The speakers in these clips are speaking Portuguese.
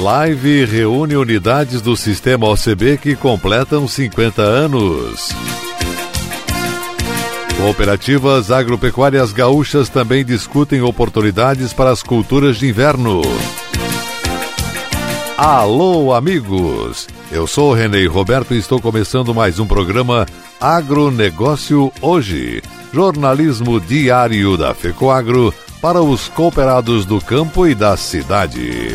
Live reúne unidades do sistema OCB que completam 50 anos. Cooperativas agropecuárias gaúchas também discutem oportunidades para as culturas de inverno. Alô, amigos! Eu sou Renê Roberto e estou começando mais um programa Agronegócio Hoje, jornalismo diário da FECOAGro para os cooperados do campo e da cidade.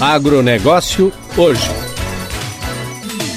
Agronegócio hoje.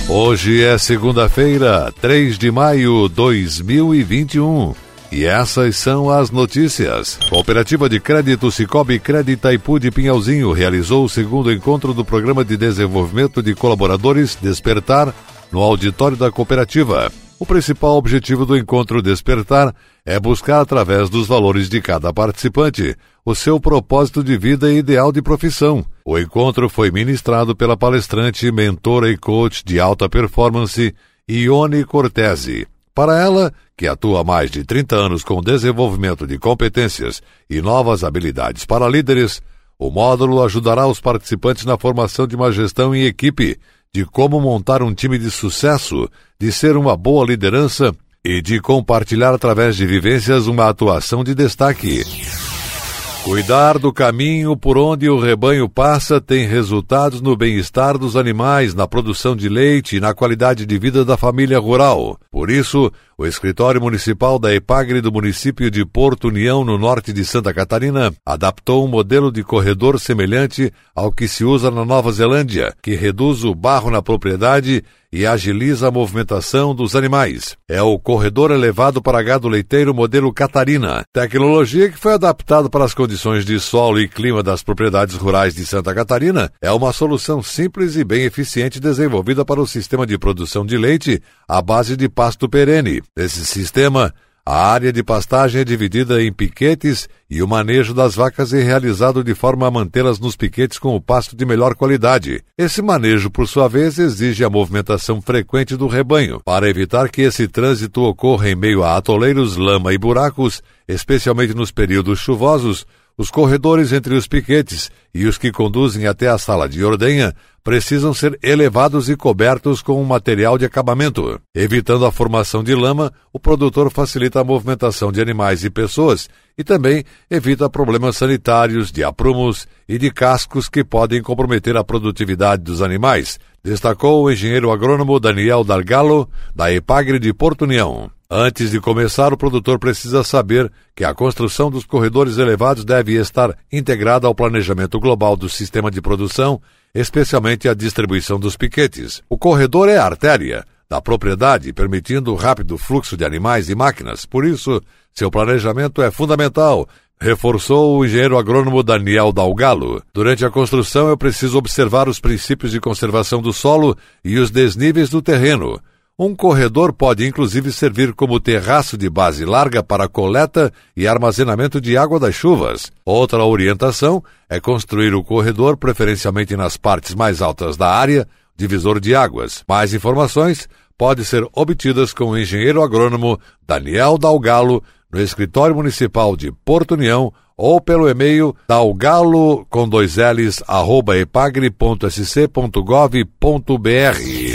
Hoje é segunda-feira, 3 de maio de 2021. E essas são as notícias. Cooperativa de Crédito Cicobi Crédito Itaipu de Pinhalzinho realizou o segundo encontro do Programa de Desenvolvimento de Colaboradores Despertar no auditório da cooperativa. O principal objetivo do encontro Despertar é buscar, através dos valores de cada participante, o seu propósito de vida e ideal de profissão. O encontro foi ministrado pela palestrante, mentora e coach de alta performance, Ione Cortese. Para ela, que atua há mais de 30 anos com desenvolvimento de competências e novas habilidades para líderes, o módulo ajudará os participantes na formação de uma gestão em equipe, de como montar um time de sucesso, de ser uma boa liderança e de compartilhar através de vivências uma atuação de destaque. Cuidar do caminho por onde o rebanho passa tem resultados no bem-estar dos animais, na produção de leite e na qualidade de vida da família rural. Por isso, o escritório municipal da EPAGRE do município de Porto União, no norte de Santa Catarina, adaptou um modelo de corredor semelhante ao que se usa na Nova Zelândia, que reduz o barro na propriedade e agiliza a movimentação dos animais. É o corredor elevado para gado leiteiro modelo Catarina, tecnologia que foi adaptada para as condições de solo e clima das propriedades rurais de Santa Catarina. É uma solução simples e bem eficiente desenvolvida para o sistema de produção de leite à base de pasto perene. Nesse sistema, a área de pastagem é dividida em piquetes e o manejo das vacas é realizado de forma a mantê-las nos piquetes com o pasto de melhor qualidade. Esse manejo, por sua vez, exige a movimentação frequente do rebanho, para evitar que esse trânsito ocorra em meio a atoleiros, lama e buracos, especialmente nos períodos chuvosos. Os corredores entre os piquetes e os que conduzem até a sala de ordenha precisam ser elevados e cobertos com um material de acabamento. Evitando a formação de lama, o produtor facilita a movimentação de animais e pessoas e também evita problemas sanitários, de aprumos e de cascos que podem comprometer a produtividade dos animais, destacou o engenheiro agrônomo Daniel Dargalo, da EPAGRE de Porto União. Antes de começar, o produtor precisa saber que a construção dos corredores elevados deve estar integrada ao planejamento global do sistema de produção, especialmente a distribuição dos piquetes. O corredor é a artéria da propriedade, permitindo o rápido fluxo de animais e máquinas. Por isso, seu planejamento é fundamental, reforçou o engenheiro agrônomo Daniel Dalgalo. Durante a construção, é preciso observar os princípios de conservação do solo e os desníveis do terreno. Um corredor pode inclusive servir como terraço de base larga para coleta e armazenamento de água das chuvas. Outra orientação é construir o corredor preferencialmente nas partes mais altas da área, divisor de águas. Mais informações podem ser obtidas com o engenheiro agrônomo Daniel Dalgalo no escritório municipal de Porto União ou pelo e-mail dalgalo com dois L's arroba epagre.sc.gov.br.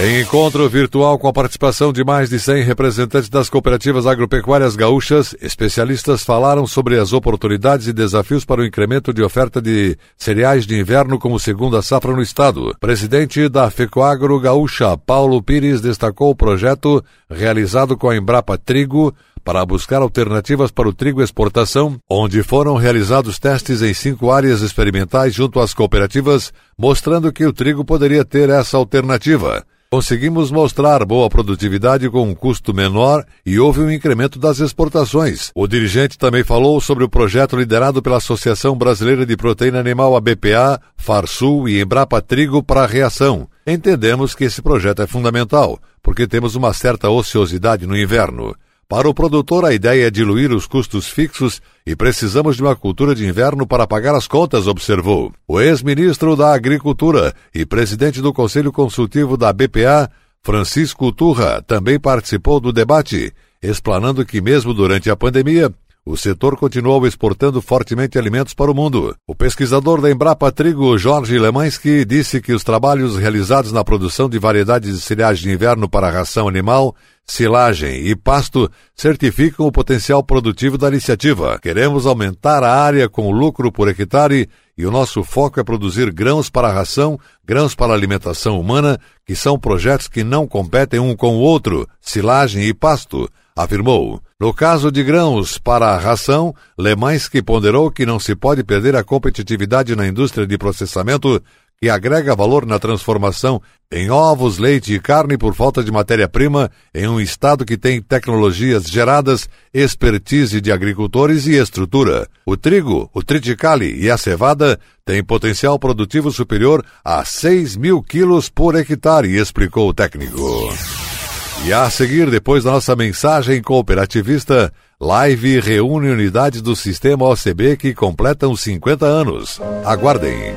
Em encontro virtual com a participação de mais de 100 representantes das cooperativas agropecuárias gaúchas, especialistas falaram sobre as oportunidades e desafios para o incremento de oferta de cereais de inverno como segunda safra no estado. Presidente da FECOAGRO Gaúcha, Paulo Pires, destacou o projeto realizado com a Embrapa Trigo para buscar alternativas para o trigo exportação, onde foram realizados testes em cinco áreas experimentais junto às cooperativas, mostrando que o trigo poderia ter essa alternativa. Conseguimos mostrar boa produtividade com um custo menor e houve um incremento das exportações. O dirigente também falou sobre o projeto liderado pela Associação Brasileira de Proteína Animal, a BPA, Farsul e Embrapa Trigo para a reação. Entendemos que esse projeto é fundamental, porque temos uma certa ociosidade no inverno. Para o produtor, a ideia é diluir os custos fixos e precisamos de uma cultura de inverno para pagar as contas, observou. O ex-ministro da Agricultura e presidente do Conselho Consultivo da BPA, Francisco Turra, também participou do debate, explanando que, mesmo durante a pandemia, o setor continuou exportando fortemente alimentos para o mundo. O pesquisador da Embrapa Trigo, Jorge Lemansky, disse que os trabalhos realizados na produção de variedades de cereais de inverno para ração animal, silagem e pasto certificam o potencial produtivo da iniciativa. Queremos aumentar a área com lucro por hectare e o nosso foco é produzir grãos para ração, grãos para alimentação humana, que são projetos que não competem um com o outro, silagem e pasto afirmou. No caso de grãos para a ração, Lemansky ponderou que não se pode perder a competitividade na indústria de processamento que agrega valor na transformação em ovos, leite e carne por falta de matéria-prima em um estado que tem tecnologias geradas, expertise de agricultores e estrutura. O trigo, o triticale e a cevada têm potencial produtivo superior a 6 mil quilos por hectare, explicou o técnico. E a seguir, depois da nossa mensagem cooperativista, Live reúne unidades do sistema OCB que completam 50 anos. Aguardem.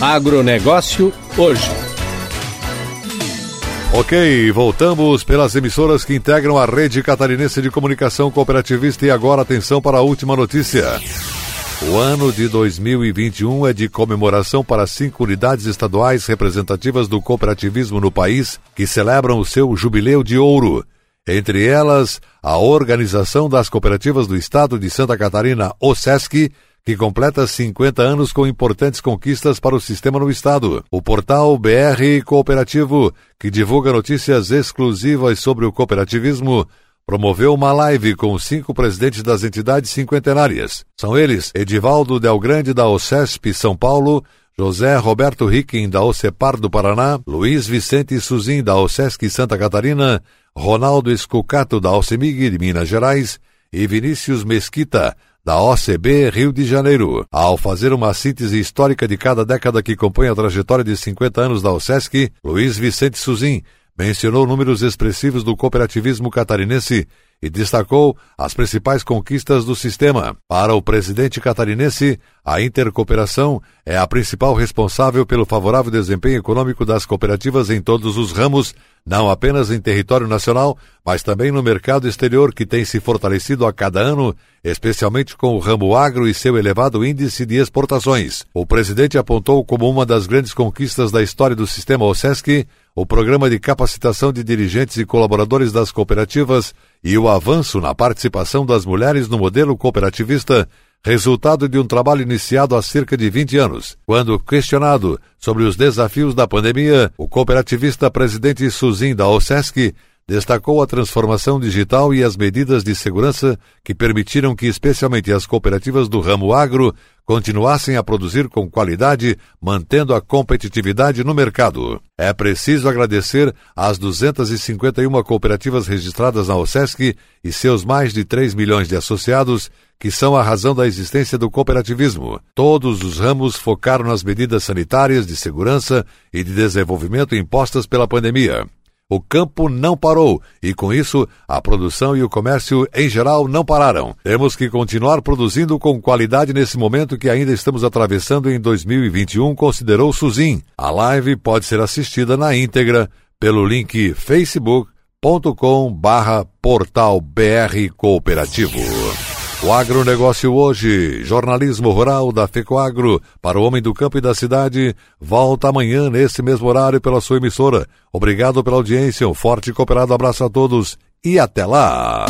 Agronegócio hoje. Ok, voltamos pelas emissoras que integram a rede catarinense de comunicação cooperativista e agora atenção para a última notícia. O ano de 2021 é de comemoração para cinco unidades estaduais representativas do cooperativismo no país que celebram o seu jubileu de ouro. Entre elas, a Organização das Cooperativas do Estado de Santa Catarina, OSESC, que completa 50 anos com importantes conquistas para o sistema no estado. O portal BR Cooperativo, que divulga notícias exclusivas sobre o cooperativismo, promoveu uma live com cinco presidentes das entidades cinquentenárias. São eles Edivaldo Del Grande da OCESP São Paulo, José Roberto Ricken da OCEPAR do Paraná, Luiz Vicente Suzin da OSESC Santa Catarina, Ronaldo Escucato da OCEMIG de Minas Gerais e Vinícius Mesquita da OCB Rio de Janeiro. Ao fazer uma síntese histórica de cada década que compõe a trajetória de 50 anos da OSESC, Luiz Vicente Suzin mencionou números expressivos do cooperativismo catarinense e destacou as principais conquistas do sistema. Para o presidente catarinense, a intercooperação é a principal responsável pelo favorável desempenho econômico das cooperativas em todos os ramos, não apenas em território nacional, mas também no mercado exterior que tem se fortalecido a cada ano, especialmente com o ramo agro e seu elevado índice de exportações. O presidente apontou como uma das grandes conquistas da história do sistema OSESC o programa de capacitação de dirigentes e colaboradores das cooperativas e o avanço na participação das mulheres no modelo cooperativista, resultado de um trabalho iniciado há cerca de 20 anos. Quando questionado sobre os desafios da pandemia, o cooperativista presidente Suzin da OSESC destacou a transformação digital e as medidas de segurança que permitiram que, especialmente as cooperativas do ramo agro, continuassem a produzir com qualidade, mantendo a competitividade no mercado. É preciso agradecer às 251 cooperativas registradas na OSESC e seus mais de 3 milhões de associados, que são a razão da existência do cooperativismo. Todos os ramos focaram nas medidas sanitárias, de segurança e de desenvolvimento impostas pela pandemia. O campo não parou e, com isso, a produção e o comércio em geral não pararam. Temos que continuar produzindo com qualidade nesse momento que ainda estamos atravessando em 2021, considerou Suzin. A live pode ser assistida na íntegra pelo link facebook.com O agronegócio hoje, jornalismo rural da FECOAGro, para o homem do campo e da cidade, volta amanhã nesse mesmo horário pela sua emissora. Obrigado pela audiência, um forte e cooperado abraço a todos e até lá!